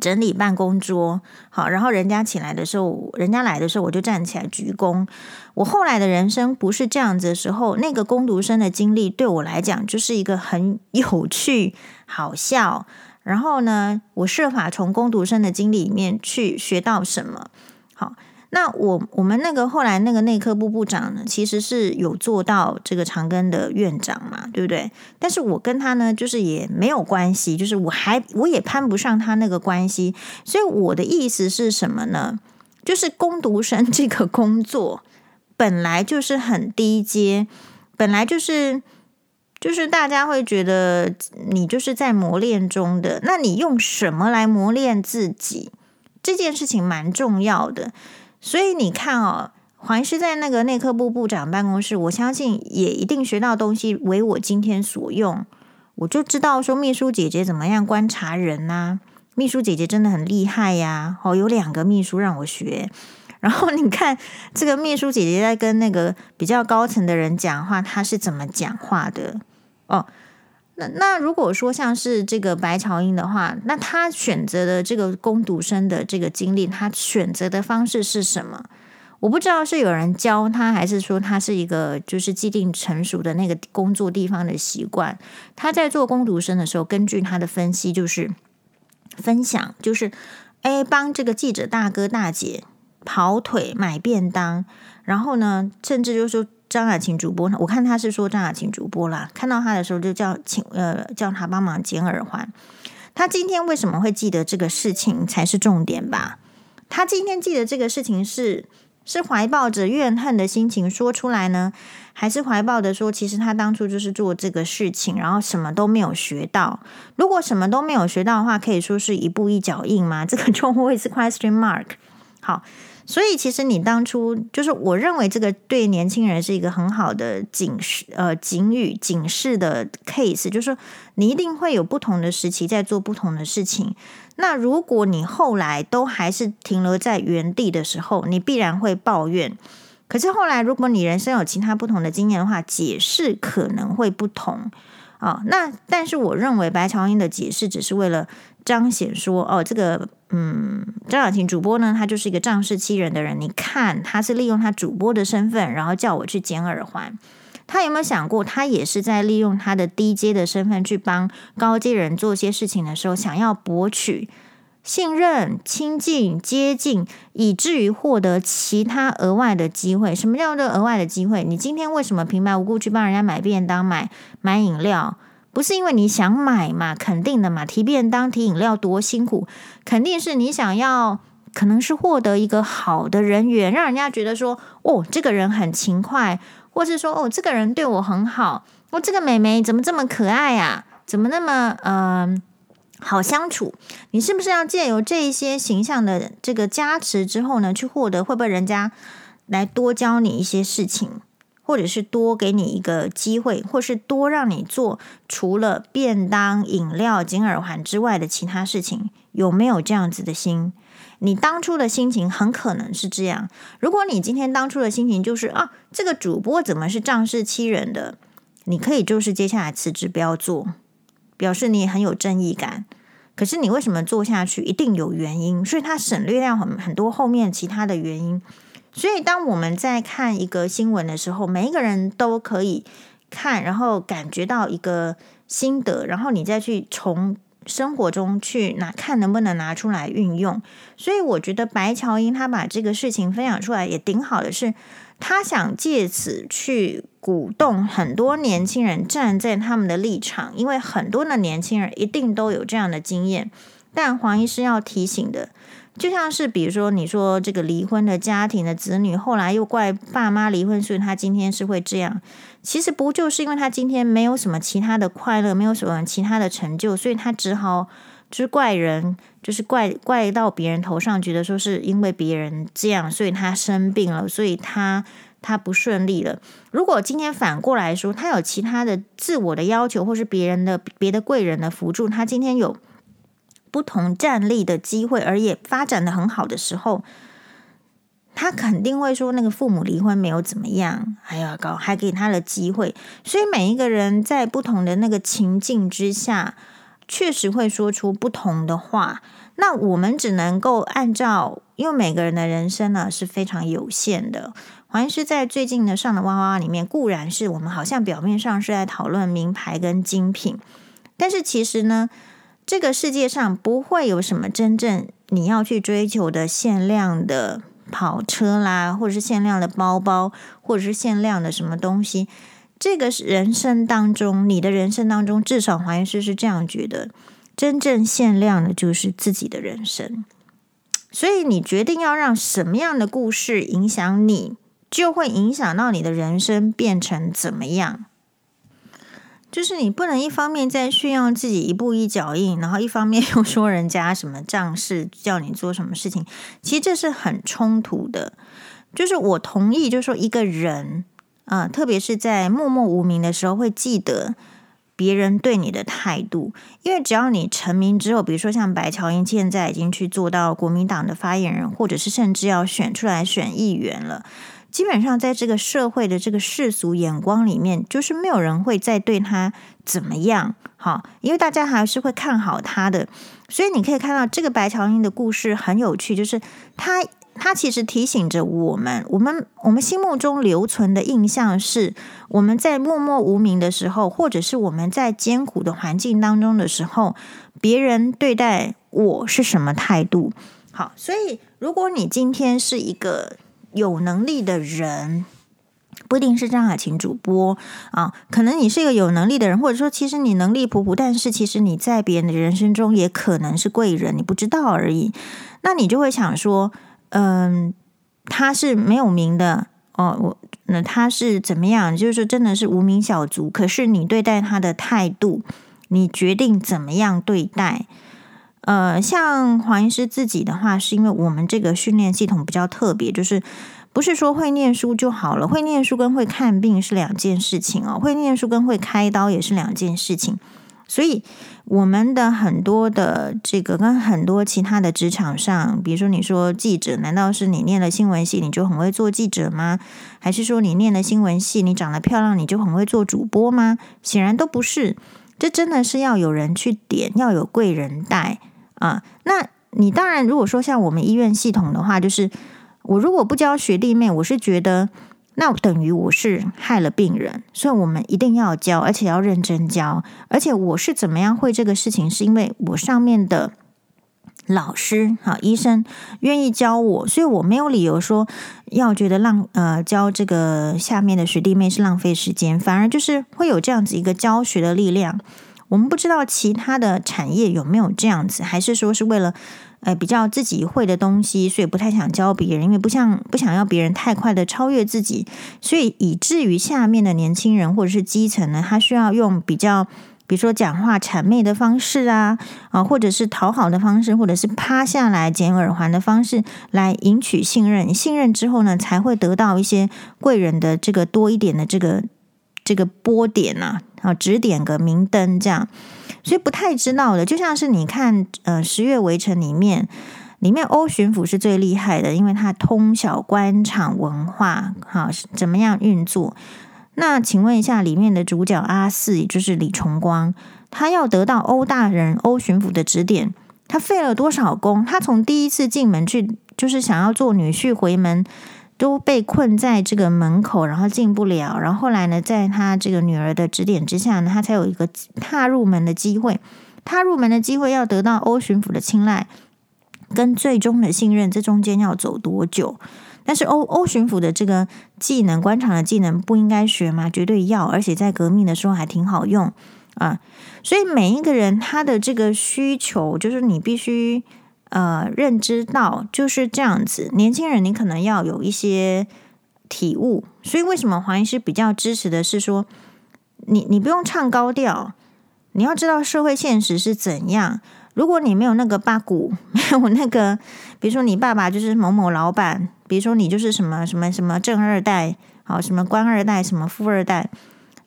整理办公桌，好，然后人家起来的时候，人家来的时候，我就站起来鞠躬。我后来的人生不是这样子的时候，那个工读生的经历对我来讲就是一个很有趣、好笑。然后呢，我设法从工读生的经历里面去学到什么，好。那我我们那个后来那个内科部部长呢，其实是有做到这个长庚的院长嘛，对不对？但是我跟他呢，就是也没有关系，就是我还我也攀不上他那个关系。所以我的意思是什么呢？就是攻读生这个工作本来就是很低阶，本来就是就是大家会觉得你就是在磨练中的。那你用什么来磨练自己？这件事情蛮重要的。所以你看哦，黄医师在那个内科部部长办公室，我相信也一定学到东西，为我今天所用。我就知道说秘书姐姐怎么样观察人呐、秘书姐姐真的很厉害呀！哦，有两个秘书让我学。然后你看这个秘书姐姐在跟那个比较高层的人讲话，她是怎么讲话的？哦，那如果说像是这个白乔英的话，那她选择的这个攻读生的这个经历，她选择的方式是什么？我不知道是有人教她，还是说她是一个就是既定成熟的那个工作地方的习惯。她在做工读生的时候，根据她的分析就是。分享就是，哎，帮这个记者大哥大姐跑腿买便当，然后呢，甚至就是说张雅琴主播，我看他是说张雅琴主播啦，看到他的时候就叫请呃叫他帮忙捡耳环。他今天为什么会记得这个事情才是重点吧？他今天记得这个事情是。是怀抱着怨恨的心情说出来呢，还是怀抱着说，其实他当初就是做这个事情，然后什么都没有学到？如果什么都没有学到的话，可以说是一步一脚印吗？这个就会是 question mark。好。所以，其实你当初就是我认为这个对年轻人是一个很好的警示，呃，警语、警示的 case，就是你一定会有不同的时期在做不同的事情。那如果你后来都还是停留在原地的时候，你必然会抱怨。可是后来，如果你人生有其他不同的经验的话，解释可能会不同。啊、那但是我认为白乔英的解释只是为了彰显说，哦，这个嗯，张小琴主播呢，他就是一个仗势欺人的人。你看，他是利用他主播的身份，然后叫我去捡耳环。他有没有想过，他也是在利用他的低阶的身份去帮高阶人做些事情的时候，想要博取。信任、亲近、接近，以至于获得其他额外的机会。什么叫做额外的机会？你今天为什么平白无故去帮人家买便当、买买饮料？不是因为你想买嘛？肯定的嘛。提便当、提饮料多辛苦，肯定是你想要，可能是获得一个好的人缘，让人家觉得说，哦，这个人很勤快，或是说，哦，这个人对我很好。哦，这个妹妹怎么这么可爱啊？怎么那么嗯？好相处，你是不是要借由这一些形象的这个加持之后呢，去获得会不会人家来多教你一些事情，或者是多给你一个机会，或是多让你做除了便当、饮料、金耳环之外的其他事情？有没有这样子的心？你当初的心情很可能是这样。如果你今天当初的心情就是啊，这个主播怎么是仗势欺人的？你可以就是接下来辞职不要做。表示你很有正义感，可是你为什么做下去？一定有原因，所以他省略掉很很多后面其他的原因。所以当我们在看一个新闻的时候，每一个人都可以看，然后感觉到一个心得，然后你再去从生活中去拿看能不能拿出来运用。所以我觉得白乔英他把这个事情分享出来也挺好的，是他想借此去。鼓动很多年轻人站在他们的立场，因为很多的年轻人一定都有这样的经验。但黄医师要提醒的，就像是比如说，你说这个离婚的家庭的子女，后来又怪爸妈离婚，所以他今天是会这样。其实不就是因为他今天没有什么其他的快乐，没有什么其他的成就，所以他只好就是怪人，就是怪怪到别人头上，觉得说是因为别人这样，所以他生病了，所以他。他不顺利了。如果今天反过来说，他有其他的自我的要求，或是别人的别的贵人的辅助，他今天有不同站立的机会，而也发展的很好的时候，他肯定会说那个父母离婚没有怎么样，还要搞还给他的机会。所以每一个人在不同的那个情境之下，确实会说出不同的话。那我们只能够按照，因为每个人的人生呢是非常有限的。黄医师在最近的上的哇哇哇里面，固然是我们好像表面上是在讨论名牌跟精品，但是其实呢，这个世界上不会有什么真正你要去追求的限量的跑车啦，或者是限量的包包，或者是限量的什么东西。这个人生当中，你的人生当中，至少黄医师是这样觉得，真正限量的就是自己的人生。所以你决定要让什么样的故事影响你，就会影响到你的人生变成怎么样？就是你不能一方面在炫耀自己一步一脚印，然后一方面又说人家什么仗势叫你做什么事情，其实这是很冲突的。就是我同意，就是说一个人啊，特别是在默默无名的时候，会记得别人对你的态度，因为只要你成名之后，比如说像白乔英现在已经去做到国民党的发言人，或者是甚至要选出来选议员了，基本上在这个社会的这个世俗眼光里面，就是没有人会再对他怎么样，哈，因为大家还是会看好他的，所以你可以看到这个白乔英的故事很有趣，就是他。他其实提醒着我们，我们我们心目中留存的印象是，我们在默默无名的时候，或者是我们在艰苦的环境当中的时候，别人对待我是什么态度？好，所以如果你今天是一个有能力的人，不一定是张雅琴主播啊，可能你是一个有能力的人，或者说其实你能力普普，但是其实你在别人的人生中也可能是贵人，你不知道而已。那你就会想说。嗯，他是没有名的哦，我那他是怎么样？就是说，真的是无名小卒。可是你对待他的态度，你决定怎么样对待？呃，像黄医师自己的话，是因为我们这个训练系统比较特别，就是不是说会念书就好了，会念书跟会看病是两件事情哦，会念书跟会开刀也是两件事情。所以，我们的很多的这个跟很多其他的职场上，比如说你说记者，难道是你念了新闻系你就很会做记者吗？还是说你念了新闻系，你长得漂亮你就很会做主播吗？显然都不是。这真的是要有人去点，要有贵人带啊。那你当然，如果说像我们医院系统的话，就是我如果不教学弟妹，我是觉得。那等于我是害了病人，所以我们一定要教，而且要认真教。而且我是怎么样会这个事情，是因为我上面的老师哈医生愿意教我，所以我没有理由说要觉得浪呃教这个下面的学弟妹是浪费时间，反而就是会有这样子一个教学的力量。我们不知道其他的产业有没有这样子，还是说是为了。呃，比较自己会的东西，所以不太想教别人，因为不像不想要别人太快的超越自己，所以以至于下面的年轻人或者是基层呢，他需要用比较，比如说讲话谄媚的方式啊，啊，或者是讨好的方式，或者是趴下来捡耳环的方式来赢取信任，信任之后呢，才会得到一些贵人的这个多一点的这个这个波点呐，啊，指点个明灯这样。所以不太知道的，就像是你看，呃，《十月围城》里面，里面欧巡抚是最厉害的，因为他通晓官场文化，哈，怎么样运作？那请问一下，里面的主角阿四，也就是李重光，他要得到欧大人、欧巡抚的指点，他费了多少功？他从第一次进门去，就是想要做女婿回门。都被困在这个门口，然后进不了。然后后来呢，在他这个女儿的指点之下呢，他才有一个踏入门的机会。踏入门的机会要得到欧巡抚的青睐，跟最终的信任，这中间要走多久？但是欧欧巡抚的这个技能，官场的技能不应该学吗？绝对要，而且在革命的时候还挺好用啊。所以每一个人他的这个需求，就是你必须。呃，认知到就是这样子。年轻人，你可能要有一些体悟。所以，为什么黄医师比较支持的是说，你你不用唱高调，你要知道社会现实是怎样。如果你没有那个八股，没有那个，比如说你爸爸就是某某老板，比如说你就是什么什么什么正二代，好，什么官二代，什么富二代。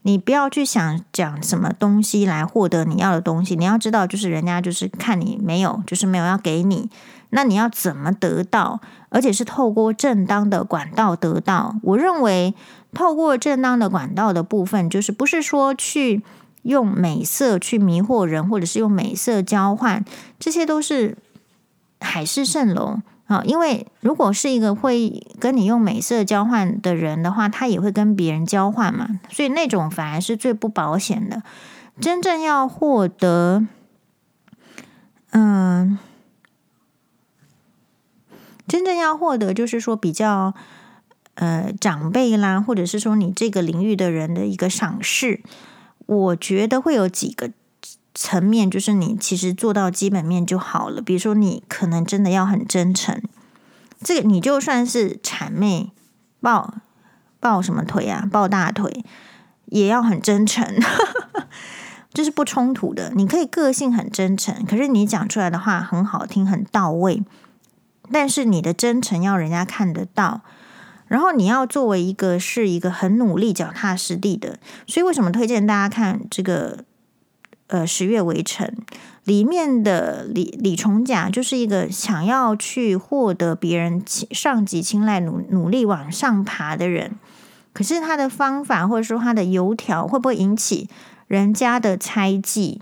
你不要去想讲什么东西来获得你要的东西，你要知道，就是人家就是看你没有，就是没有要给你，那你要怎么得到？而且是透过正当的管道得到。我认为，透过正当的管道的部分，就是不是说去用美色去迷惑人，或者是用美色交换，这些都是海市蜃楼。啊，因为如果是一个会跟你用美色交换的人的话，他也会跟别人交换嘛，所以那种反而是最不保险的。真正要获得，嗯，真正要获得，就是说比较呃长辈啦，或者是说你这个领域的人的一个赏识，我觉得会有几个。层面就是你其实做到基本面就好了，比如说你可能真的要很真诚，这个你就算是谄媚抱抱什么腿啊，抱大腿也要很真诚，这是不冲突的。你可以个性很真诚，可是你讲出来的话很好听，很到位，但是你的真诚要人家看得到，然后你要作为一个是一个很努力、脚踏实地的，所以为什么推荐大家看这个？呃十月围城里面的李李重甲，就是一个想要去获得别人上级青睐、努努力往上爬的人。可是他的方法或者说他的油条会不会引起人家的猜忌？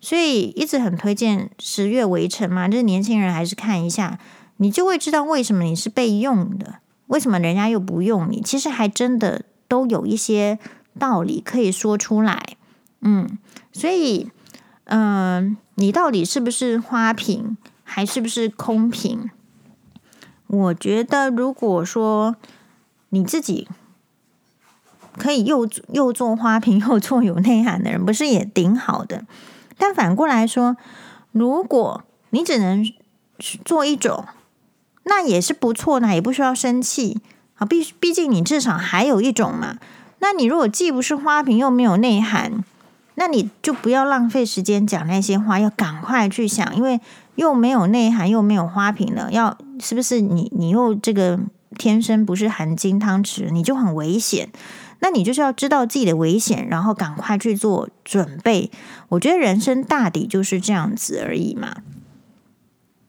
所以一直很推荐十月围城嘛，就是年轻人还是看一下，你就会知道为什么你是被用的，为什么人家又不用你。其实还真的都有一些道理可以说出来。嗯，所以嗯、你到底是不是花瓶，还是不是空瓶？我觉得如果说你自己。可以又又做花瓶又做有内涵的人，不是也挺好的？但反过来说，如果你只能做一种，那也是不错的，也不需要生气啊。毕毕竟你至少还有一种嘛。那你如果既不是花瓶又没有内涵，那你就不要浪费时间讲那些话，要赶快去想，因为又没有内涵又没有花瓶了，要是不是你你又这个天生不是含金汤匙，你就很危险。那你就是要知道自己的危险，然后赶快去做准备。我觉得人生大抵就是这样子而已嘛。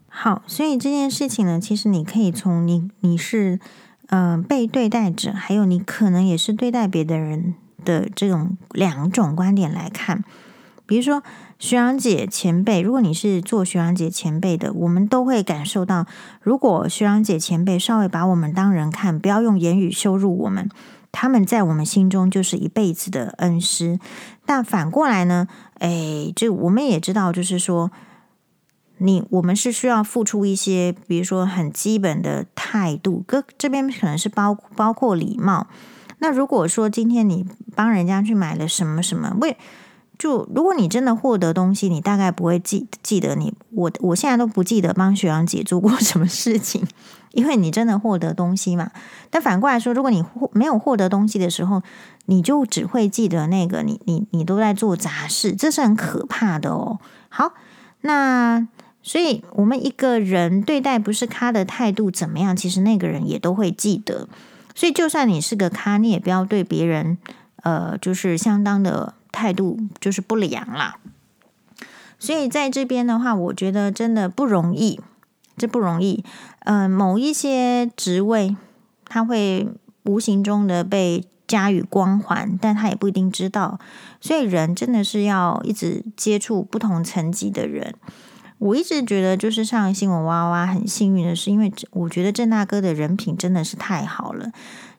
好，所以这件事情呢，其实你可以从你你是嗯、被对待者，还有你可能也是对待别的人的这种两种观点来看。比如说学长姐前辈，如果你是做学长姐前辈的，我们都会感受到，如果学长姐前辈稍微把我们当人看，不要用言语羞辱我们。他们在我们心中就是一辈子的恩师，但反过来呢？哎，这我们也知道，就是说，你我们是需要付出一些，比如说很基本的态度，哥这边可能是包包括礼貌。那如果说今天你帮人家去买了什么什么，为就如果你真的获得东西，你大概不会记记得你我我现在都不记得帮学长姐做过 什么事情。因为你真的获得东西嘛，但反过来说，如果你获没有获得东西的时候，你就只会记得那个你你你都在做杂事，这是很可怕的哦。好，那所以我们一个人对待不是他的态度怎么样，其实那个人也都会记得。所以就算你是个咖，你也不要对别人呃，就是相当的态度就是不良啦。所以在这边的话，我觉得真的不容易。这不容易，嗯、某一些职位，他会无形中的被加予光环，但他也不一定知道。所以人真的是要一直接触不同层级的人。我一直觉得，就是上新闻哇哇很幸运的是，因为我觉得郑大哥的人品真的是太好了。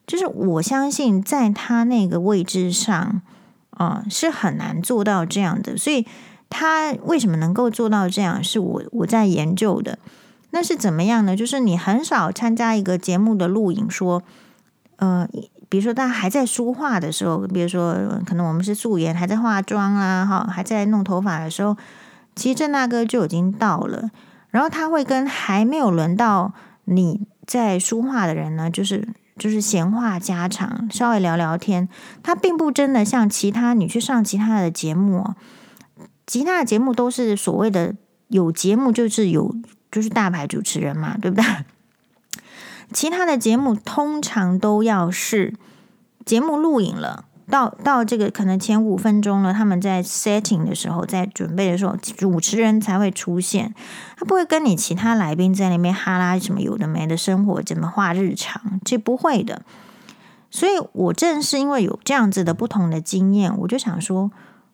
就是我相信，在他那个位置上，啊、是很难做到这样的。所以他为什么能够做到这样，是我我在研究的。那是怎么样呢？就是你很少参加一个节目的录影，说，呃，比如说大家还在梳化的时候，比如说可能我们是素颜，还在化妆啊，哈，还在弄头发的时候，其实郑大哥就已经到了，然后他会跟还没有轮到你在梳化的人呢，就是就是闲话家常，稍微聊聊天。他并不真的像其他你去上其他的节目，哦其他的节目都是所谓的有节目就是有。就是大牌主持人嘛，对不对？其他的节目通常都要是节目录影了，到到这个可能前五分钟了，他们在 setting 的时候，在准备的时候，主持人才会出现。他不会跟你其他来宾在那边哈拉什么有的没的生活，怎么画日常，这不会的。所以我正是因为有这样子的不同的经验，我就想说，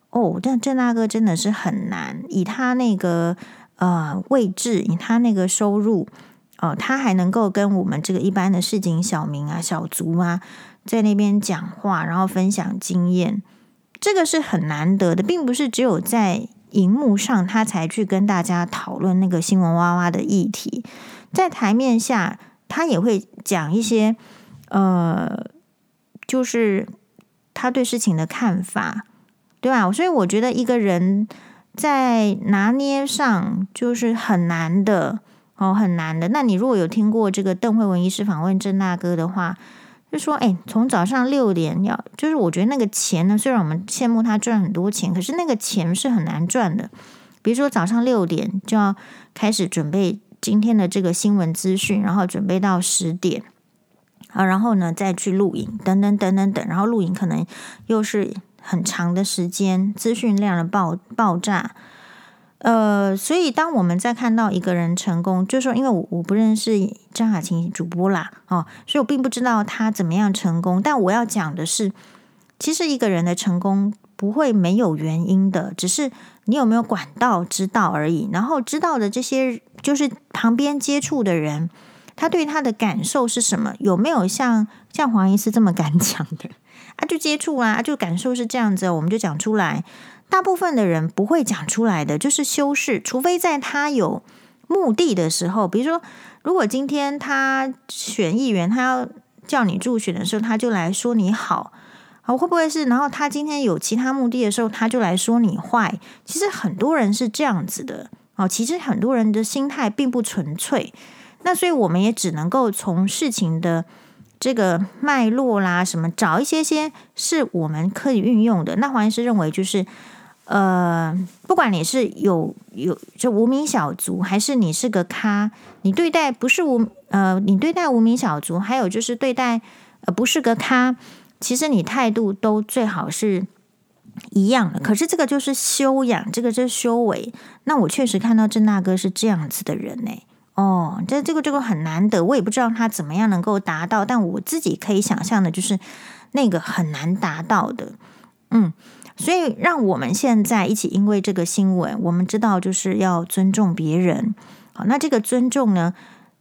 哦，但郑大哥真的是很难，以他那个。呃，位置以他那个收入，哦、呃，他还能够跟我们这个一般的市井小民啊、小卒啊，在那边讲话，然后分享经验，这个是很难得的，并不是只有在荧幕上他才去跟大家讨论那个新闻哇哇的议题，在台面下他也会讲一些，呃，就是他对事情的看法，对吧？所以我觉得一个人。在拿捏上就是很难的哦，很难的。那你如果有听过这个邓惠文医师访问郑大哥的话，就说：哎，从早上六点要，就是我觉得那个钱呢，虽然我们羡慕他赚很多钱，可是那个钱是很难赚的。比如说早上六点就要开始准备今天的这个新闻资讯，然后准备到十点啊，然后呢再去录影，等等等等等，然后录影可能又是很长的时间，资讯量的爆爆炸。呃，所以当我们在看到一个人成功，就是说，因为我我不认识张雅琴主播啦，哦，所以我并不知道他怎么样成功。但我要讲的是，其实一个人的成功不会没有原因的，只是你有没有管道知道而已。然后知道的这些，就是旁边接触的人，他对他的感受是什么？有没有像像黄医师这么敢讲的？啊，就接触啊，就感受是这样子，我们就讲出来。大部分的人不会讲出来的，就是修饰，除非在他有目的的时候，比如说，如果今天他选议员，他要叫你助选的时候，他就来说你好，好会不会是？然后他今天有其他目的的时候，他就来说你坏。其实很多人是这样子的哦，其实很多人的心态并不纯粹。那所以我们也只能够从事情的这个脉络啦，什么找一些些是我们可以运用的。那黄医师认为就是。呃，不管你是有有就无名小卒，还是你是个咖，你对待不是无呃，你对待无名小卒，还有就是对待呃不是个咖，其实你态度都最好是一样的。可是这个就是修养，这个就是修为。那我确实看到郑大哥是这样子的人呢。哦，这这个这个很难得，我也不知道他怎么样能够达到，但我自己可以想象的就是那个很难达到的，嗯。所以，让我们现在一起，因为这个新闻，我们知道就是要尊重别人。好，那这个尊重呢，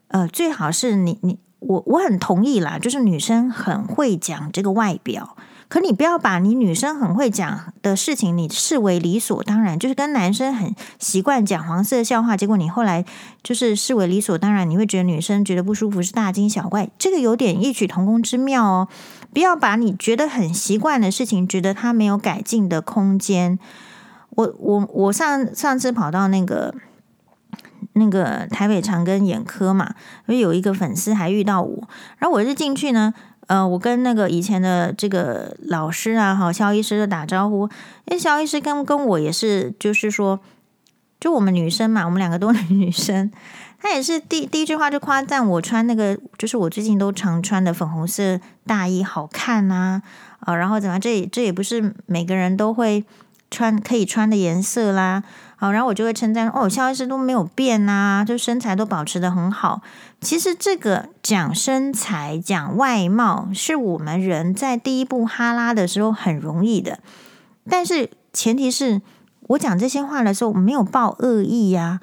呃，最好是你你我我很同意啦，就是女生很会讲这个外表。可你不要把你女生很会讲的事情，你视为理所当然，就是跟男生很习惯讲黄色笑话，结果你后来就是视为理所当然，你会觉得女生觉得不舒服是大惊小怪，这个有点异曲同工之妙哦。不要把你觉得很习惯的事情，觉得它没有改进的空间。我我我上上次跑到那个那个台北长庚眼科嘛，因为有一个粉丝还遇到我，然后我是进去呢。呃，我跟那个以前的这个老师啊，哈，肖医师就打招呼。因为萧医师跟跟我也是，就是说，就我们女生嘛，我们两个都是女生。他也是第第一句话就夸赞我穿那个，就是我最近都常穿的粉红色大衣好看呐，啊，啊，然后怎么，这这也不是每个人都会穿可以穿的颜色啦。好，然后我就会称赞哦，肖医师都没有变呐、啊，就身材都保持得很好。其实这个讲身材、讲外貌，是我们人在第一步哈拉的时候很容易的。但是前提是我讲这些话的时候，没有抱恶意呀、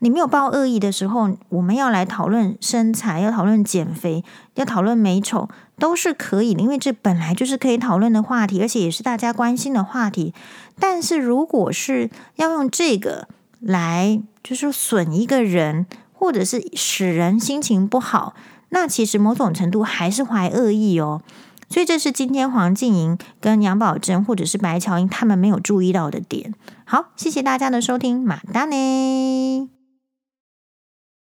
你没有抱恶意的时候，我们要来讨论身材，要讨论减肥，要讨论美丑，都是可以的，因为这本来就是可以讨论的话题，而且也是大家关心的话题。但是如果是要用这个来，就是损一个人，或者是使人心情不好，那其实某种程度还是怀恶意哦。所以这是今天黄静莹跟杨宝珍或者是白乔英他们没有注意到的点。好，谢谢大家的收听，马达呢。